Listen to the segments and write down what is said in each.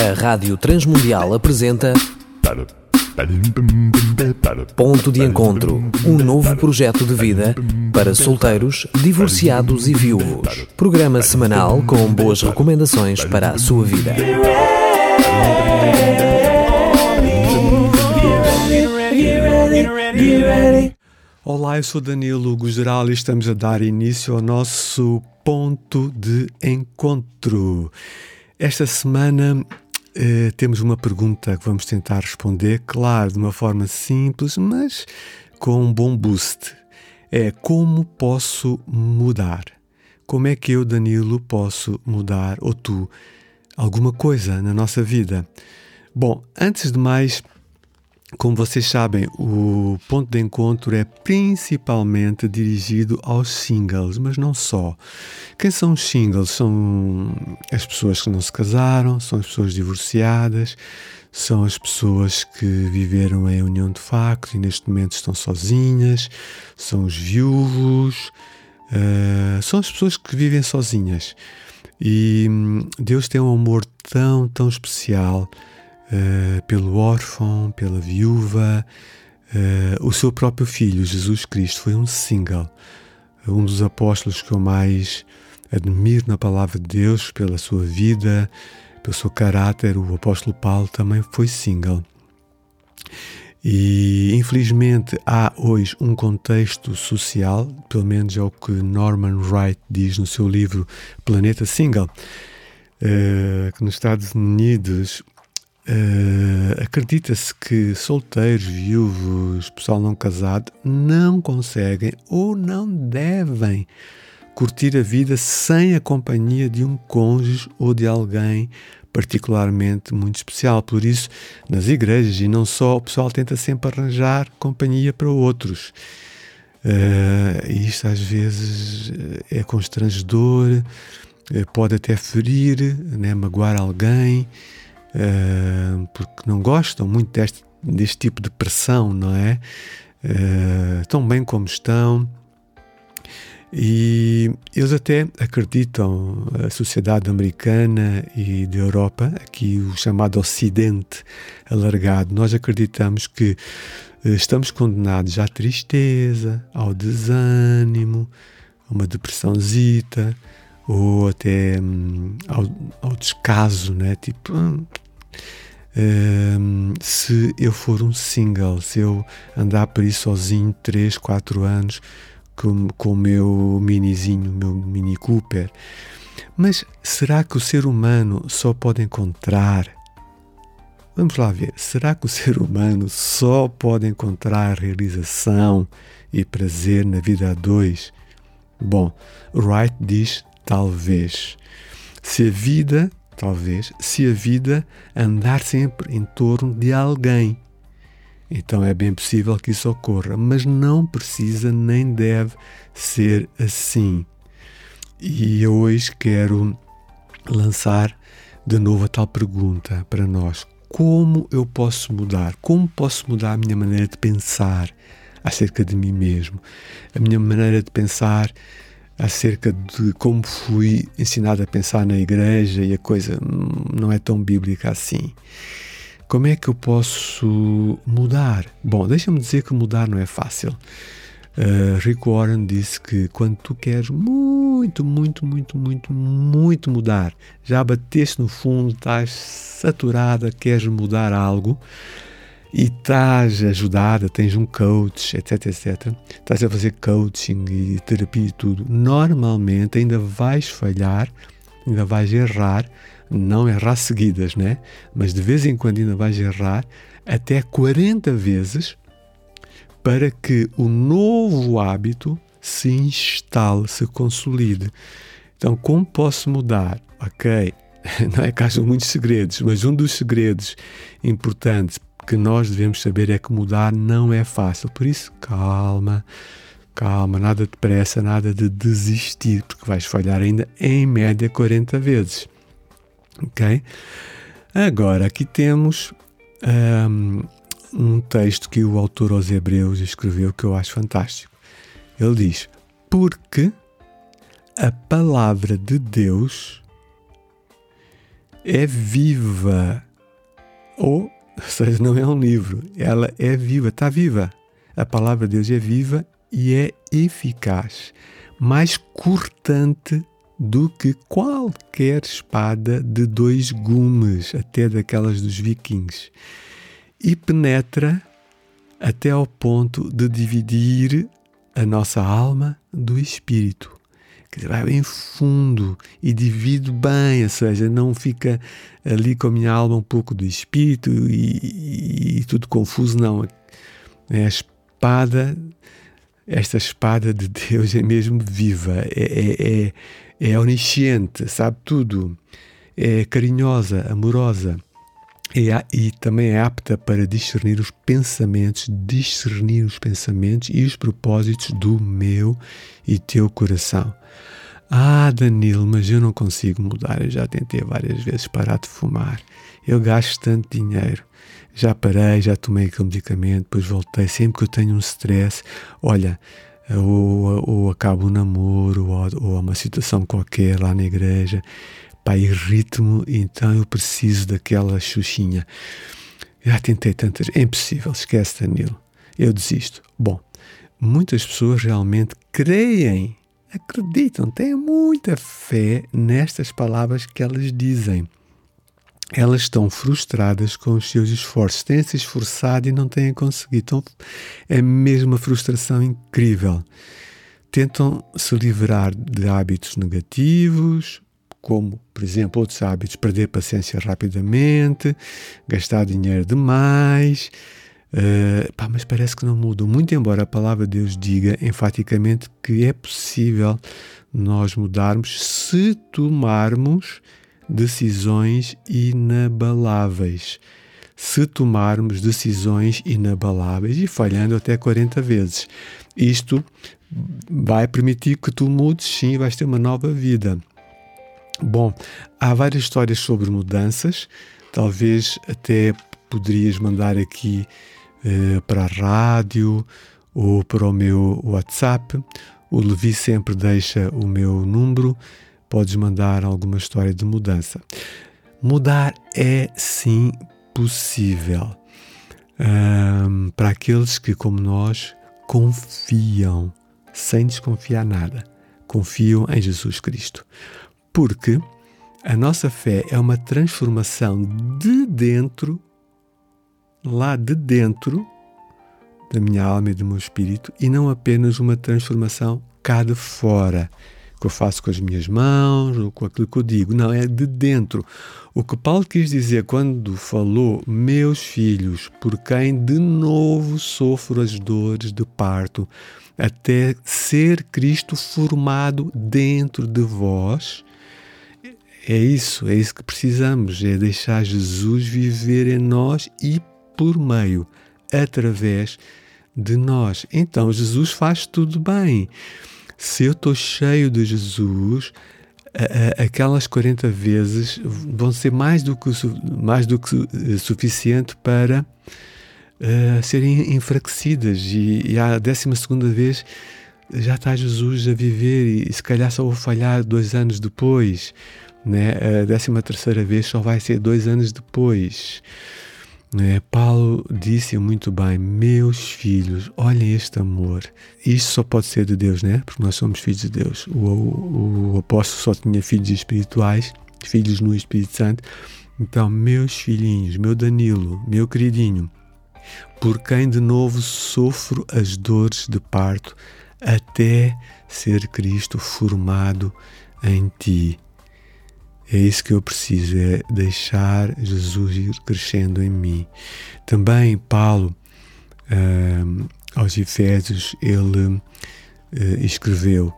A Rádio Transmundial apresenta Ponto de Encontro, um novo projeto de vida para solteiros, divorciados e viúvos. Programa semanal com boas recomendações para a sua vida. Olá, eu sou Danilo Gugeral e estamos a dar início ao nosso ponto de encontro. Esta semana eh, temos uma pergunta que vamos tentar responder, claro, de uma forma simples, mas com um bom boost. É como posso mudar? Como é que eu, Danilo, posso mudar, ou tu, alguma coisa na nossa vida? Bom, antes de mais, como vocês sabem, o ponto de encontro é principalmente dirigido aos singles, mas não só. Quem são os singles? São as pessoas que não se casaram, são as pessoas divorciadas, são as pessoas que viveram em união de facto e neste momento estão sozinhas, são os viúvos, uh, são as pessoas que vivem sozinhas. E hum, Deus tem um amor tão, tão especial uh, pelo órfão, pela viúva. Uh, o seu próprio filho, Jesus Cristo, foi um single, um dos apóstolos que eu mais admiro na palavra de Deus, pela sua vida, pelo seu caráter. O apóstolo Paulo também foi single. E infelizmente há hoje um contexto social, pelo menos é o que Norman Wright diz no seu livro Planeta Single, uh, que nos Estados Unidos Uh, Acredita-se que solteiros, viúvos, pessoal não casado não conseguem ou não devem curtir a vida sem a companhia de um cônjuge ou de alguém particularmente muito especial. Por isso, nas igrejas e não só, o pessoal tenta sempre arranjar companhia para outros. Uh, isto às vezes é constrangedor, pode até ferir, né, magoar alguém. Uh, porque não gostam muito deste, deste tipo de pressão, não é? Uh, tão bem como estão. E eles até acreditam, a sociedade americana e da Europa, aqui o chamado Ocidente alargado, nós acreditamos que eh, estamos condenados à tristeza, ao desânimo, a uma depressãozita, ou até hum, ao, ao, descaso, né? Tipo, hum, se eu for um single, se eu andar por aí sozinho 3, 4 anos com, com o meu minizinho, o meu Mini Cooper. Mas será que o ser humano só pode encontrar? Vamos lá ver. Será que o ser humano só pode encontrar realização e prazer na vida a dois? Bom, Wright diz talvez. Se a vida, talvez, se a vida andar sempre em torno de alguém. Então é bem possível que isso ocorra, mas não precisa nem deve ser assim. E eu hoje quero lançar de novo a tal pergunta para nós: como eu posso mudar? Como posso mudar a minha maneira de pensar acerca de mim mesmo? A minha maneira de pensar acerca de como fui ensinado a pensar na igreja e a coisa não é tão bíblica assim. Como é que eu posso mudar? Bom, deixa-me dizer que mudar não é fácil. Uh, Rick Warren disse que quando tu queres muito, muito, muito, muito, muito mudar, já bateste no fundo, estás saturada, queres mudar algo, e estás ajudada, tens um coach, etc, etc, estás a fazer coaching e terapia e tudo, normalmente ainda vais falhar, ainda vais errar, não errar seguidas, né? Mas de vez em quando ainda vais errar até 40 vezes para que o novo hábito se instale, se consolide. Então, como posso mudar? Ok, não é que muitos segredos, mas um dos segredos importantes que nós devemos saber é que mudar não é fácil. Por isso, calma, calma, nada de pressa, nada de desistir, porque vais falhar ainda em média 40 vezes. Ok? Agora, aqui temos um, um texto que o autor aos Hebreus escreveu que eu acho fantástico. Ele diz: Porque a palavra de Deus é viva. Ou, ou seja, não é um livro, ela é viva, está viva. A palavra de Deus é viva e é eficaz, mais cortante do que qualquer espada de dois gumes, até daquelas dos vikings, e penetra até ao ponto de dividir a nossa alma do espírito. Que vai bem fundo e divide bem, ou seja, não fica ali com a minha alma um pouco do espírito e, e, e tudo confuso, não. É a espada, esta espada de Deus é mesmo viva, é, é, é, é onisciente, sabe tudo, é carinhosa, amorosa e também é apta para discernir os pensamentos, discernir os pensamentos e os propósitos do meu e teu coração. Ah, Danilo, mas eu não consigo mudar. Eu já tentei várias vezes parar de fumar. Eu gasto tanto dinheiro. Já parei, já tomei aquele medicamento, depois voltei. Sempre que eu tenho um stress, olha, ou, ou acabo um namoro, ou, ou uma situação qualquer lá na igreja, pá, irrito-me, então eu preciso daquela xuxinha. Já tentei tantas, é impossível, esquece Danilo, eu desisto. Bom, muitas pessoas realmente creem, acreditam, têm muita fé nestas palavras que elas dizem. Elas estão frustradas com os seus esforços, têm se esforçado e não têm conseguido. Então, é mesmo uma frustração incrível. Tentam se livrar de hábitos negativos, como, por exemplo, outros hábitos, perder paciência rapidamente, gastar dinheiro demais. Uh, pá, mas parece que não mudam. Muito embora a palavra de Deus diga enfaticamente que é possível nós mudarmos se tomarmos decisões inabaláveis. Se tomarmos decisões inabaláveis e falhando até 40 vezes. Isto vai permitir que tu mudes, sim, vais ter uma nova vida. Bom, há várias histórias sobre mudanças, talvez até poderias mandar aqui uh, para a rádio ou para o meu WhatsApp. O Levi sempre deixa o meu número, podes mandar alguma história de mudança. Mudar é sim possível um, para aqueles que, como nós, confiam, sem desconfiar nada, confiam em Jesus Cristo. Porque a nossa fé é uma transformação de dentro, lá de dentro da minha alma e do meu espírito, e não apenas uma transformação cá de fora, que eu faço com as minhas mãos ou com aquilo que eu digo. Não, é de dentro. O que Paulo quis dizer quando falou, meus filhos, por quem de novo sofro as dores de parto, até ser Cristo formado dentro de vós, é isso, é isso que precisamos, é deixar Jesus viver em nós e por meio, através de nós. Então Jesus faz tudo bem. Se eu estou cheio de Jesus, aquelas 40 vezes vão ser mais do que, mais do que eh, suficiente para uh, serem enfraquecidas. E, e a 12 vez já está Jesus a viver e se calhar só vou falhar dois anos depois né? A décima terceira vez só vai ser dois anos depois. Né? Paulo disse muito bem: Meus filhos, olhem este amor. Isto só pode ser de Deus, né? Porque nós somos filhos de Deus. O, o, o apóstolo só tinha filhos espirituais, filhos no Espírito Santo. Então, meus filhinhos, meu Danilo, meu queridinho, por quem de novo sofro as dores de parto, até ser Cristo formado em ti. É isso que eu preciso, é deixar Jesus ir crescendo em mim. Também Paulo, uh, aos Efésios, ele uh, escreveu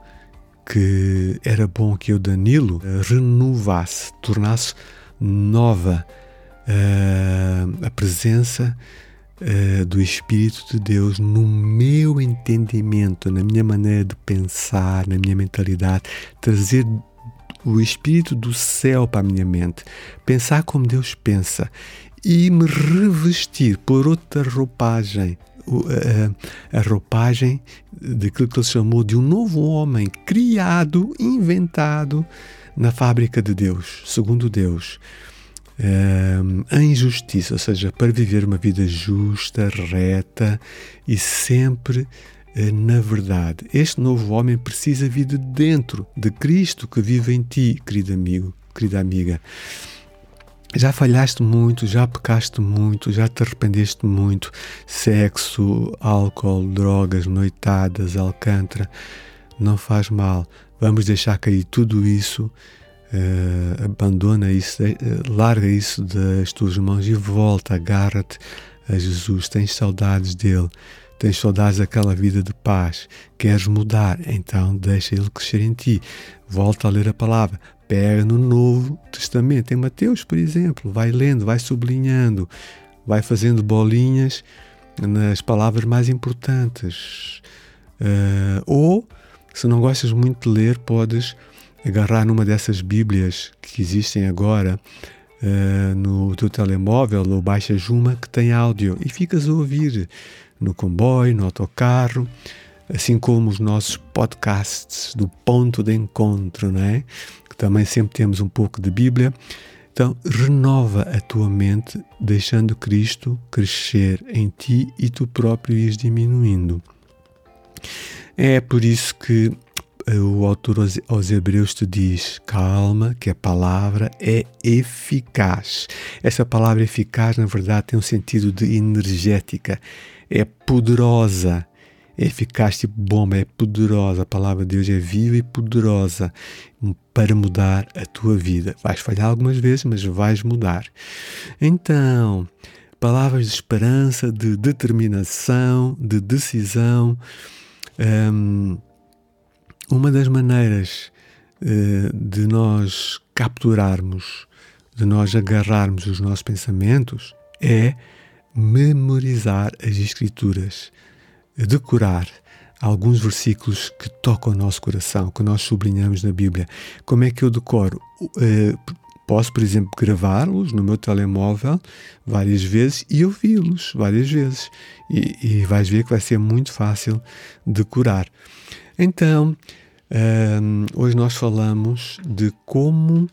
que era bom que eu, Danilo, uh, renovasse, tornasse nova a presença do Espírito de Deus no meu entendimento, na minha maneira de pensar, na minha mentalidade, trazer o espírito do céu para a minha mente, pensar como Deus pensa e me revestir por outra roupagem, a, a roupagem daquilo que ele chamou de um novo homem criado, inventado na fábrica de Deus, segundo Deus. uh, em justiça, ou seja, para viver uma vida justa, reta e sempre na verdade. Este novo homem precisa vir de dentro de Cristo que vive em ti, querido amigo, querida amiga. Já falhaste muito, já pecaste muito, já te arrependeste muito. Sexo, álcool, drogas, noitadas, alcântara. Não faz mal. Vamos deixar cair tudo isso. Uh, abandona isso, uh, larga isso das tuas mãos e volta, agarra-te a Jesus. Tens saudades dele, tens saudades daquela vida de paz. Queres mudar, então deixa ele crescer em ti. Volta a ler a palavra, pega no Novo Testamento, em Mateus, por exemplo, vai lendo, vai sublinhando, vai fazendo bolinhas nas palavras mais importantes. Uh, ou, se não gostas muito de ler, podes agarrar numa dessas Bíblias que existem agora uh, no teu telemóvel ou baixas uma que tem áudio e ficas a ouvir no comboio, no autocarro assim como os nossos podcasts do ponto de encontro, não é? que também sempre temos um pouco de Bíblia. Então, renova a tua mente, deixando Cristo crescer em ti e tu próprio ires diminuindo. É por isso que o autor aos Hebreus te diz: calma, que a palavra é eficaz. Essa palavra eficaz, na verdade, tem um sentido de energética, é poderosa é eficaz, tipo bomba, é poderosa. A palavra de Deus é viva e poderosa para mudar a tua vida. Vais falhar algumas vezes, mas vais mudar. Então, palavras de esperança, de determinação, de decisão. Um, uma das maneiras uh, de nós capturarmos, de nós agarrarmos os nossos pensamentos é memorizar as Escrituras decorar alguns versículos que tocam o nosso coração, que nós sublinhamos na Bíblia. Como é que eu decoro? Uh, posso, por exemplo, gravá-los no meu telemóvel várias vezes e ouvi-los várias vezes. E, e, vais ver que vai ser muito fácil decorar. Então, ehm, hoje nós falamos de como,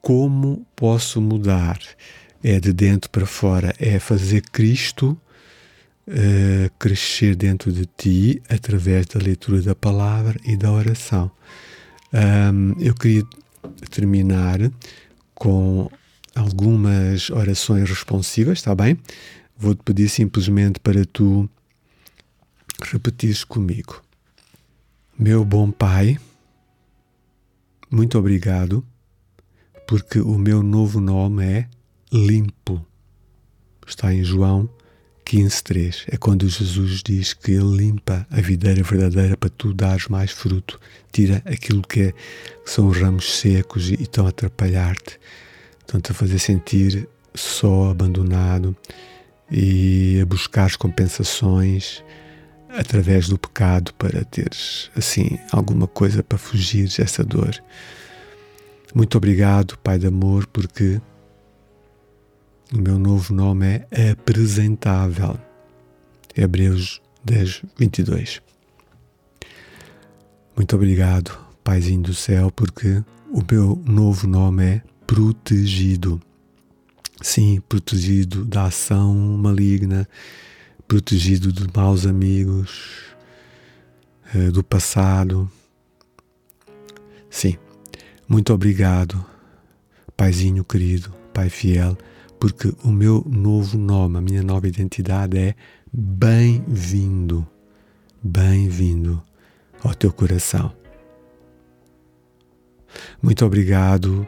como posso mudar. É de dentro para fora, é fazer Cristo uh, crescer dentro de ti através da leitura da palavra e da oração. Um, eu queria terminar com algumas orações responsivas, está bem? Vou-te pedir simplesmente para tu repetires comigo. Meu bom Pai, muito obrigado, porque o meu novo nome é Limpo. Está em João 15.3 é quando Jesus diz que Ele limpa a videira verdadeira para tu dares mais fruto, tira aquilo que, é, que são os ramos secos e, e estão a atrapalhar-te, estão-te a fazer sentir só, abandonado e a buscar compensações através do pecado para teres assim alguma coisa para fugir dessa dor. Muito obrigado, Pai de amor, porque o meu novo nome é apresentável. Hebreus 10, 22. Muito obrigado, Paizinho do céu, porque o meu novo nome é protegido. Sim, protegido da ação maligna, protegido de maus amigos, eh, do passado. Sim, muito obrigado, Paizinho querido, Pai fiel porque o meu novo nome, a minha nova identidade é bem-vindo, bem-vindo ao teu coração. Muito obrigado,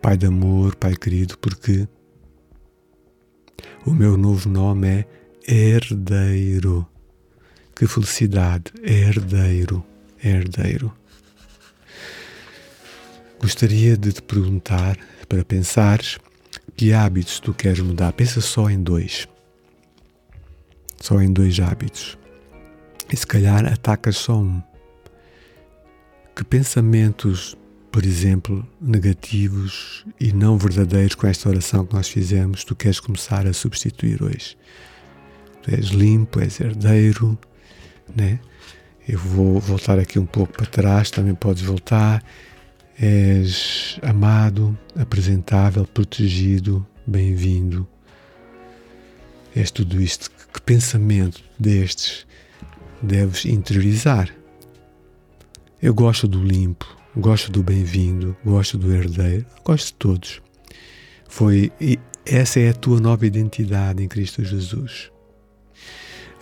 Pai de amor, Pai querido, porque o meu novo nome é Herdeiro. Que felicidade, herdeiro, herdeiro. Gostaria de te perguntar, para pensares, que hábitos tu queres mudar? Pensa só em dois. Só em dois hábitos. E se calhar atacas só um. Que pensamentos, por exemplo, negativos e não verdadeiros com esta oração que nós fizemos, tu queres começar a substituir hoje? Tu és limpo, és herdeiro, né? Eu vou voltar aqui um pouco para trás, também podes voltar. És amado, apresentável, protegido, bem-vindo. És tudo isto. Que pensamento destes deves interiorizar? Eu gosto do limpo, gosto do bem-vindo, gosto do herdeiro, gosto de todos. Foi essa é a tua nova identidade em Cristo Jesus.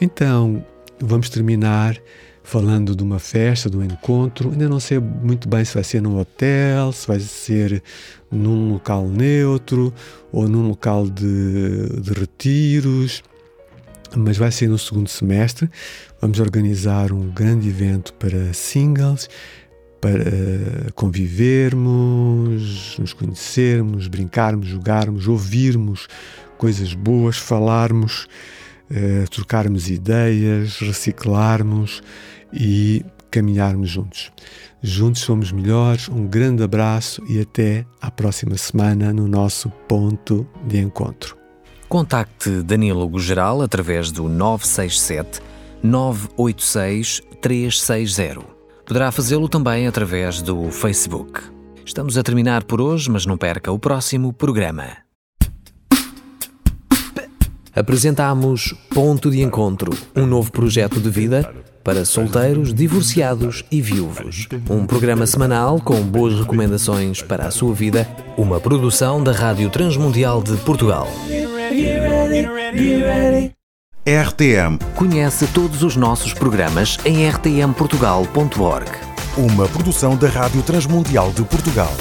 Então, vamos terminar falando de uma festa, de um encontro. Ainda não sei muito bem se vai ser num hotel, se vai ser num local neutro ou num local de, de retiros, mas vai ser no segundo semestre. Vamos organizar um grande evento para singles, para convivermos, nos conhecermos, brincarmos, jogarmos, ouvirmos coisas boas, falarmos, eh, trocarmos ideias, reciclarmos e caminharmos juntos. Juntos somos melhores. Um grande abraço e até à próxima semana no nosso ponto de encontro. Contacte Danilo Geral através do 967 986 360. Poderá fazê-lo também através do Facebook. Estamos a terminar por hoje, mas não perca o próximo programa. Apresentamos Ponto de Encontro, um novo projeto de vida para solteiros, divorciados e viúvos. Um programa semanal com boas recomendações para a sua vida, uma produção da Rádio Transmundial de Portugal. RTM. Conhece todos os nossos programas em rtmportugal.org. Uma produção da Rádio Transmundial de Portugal.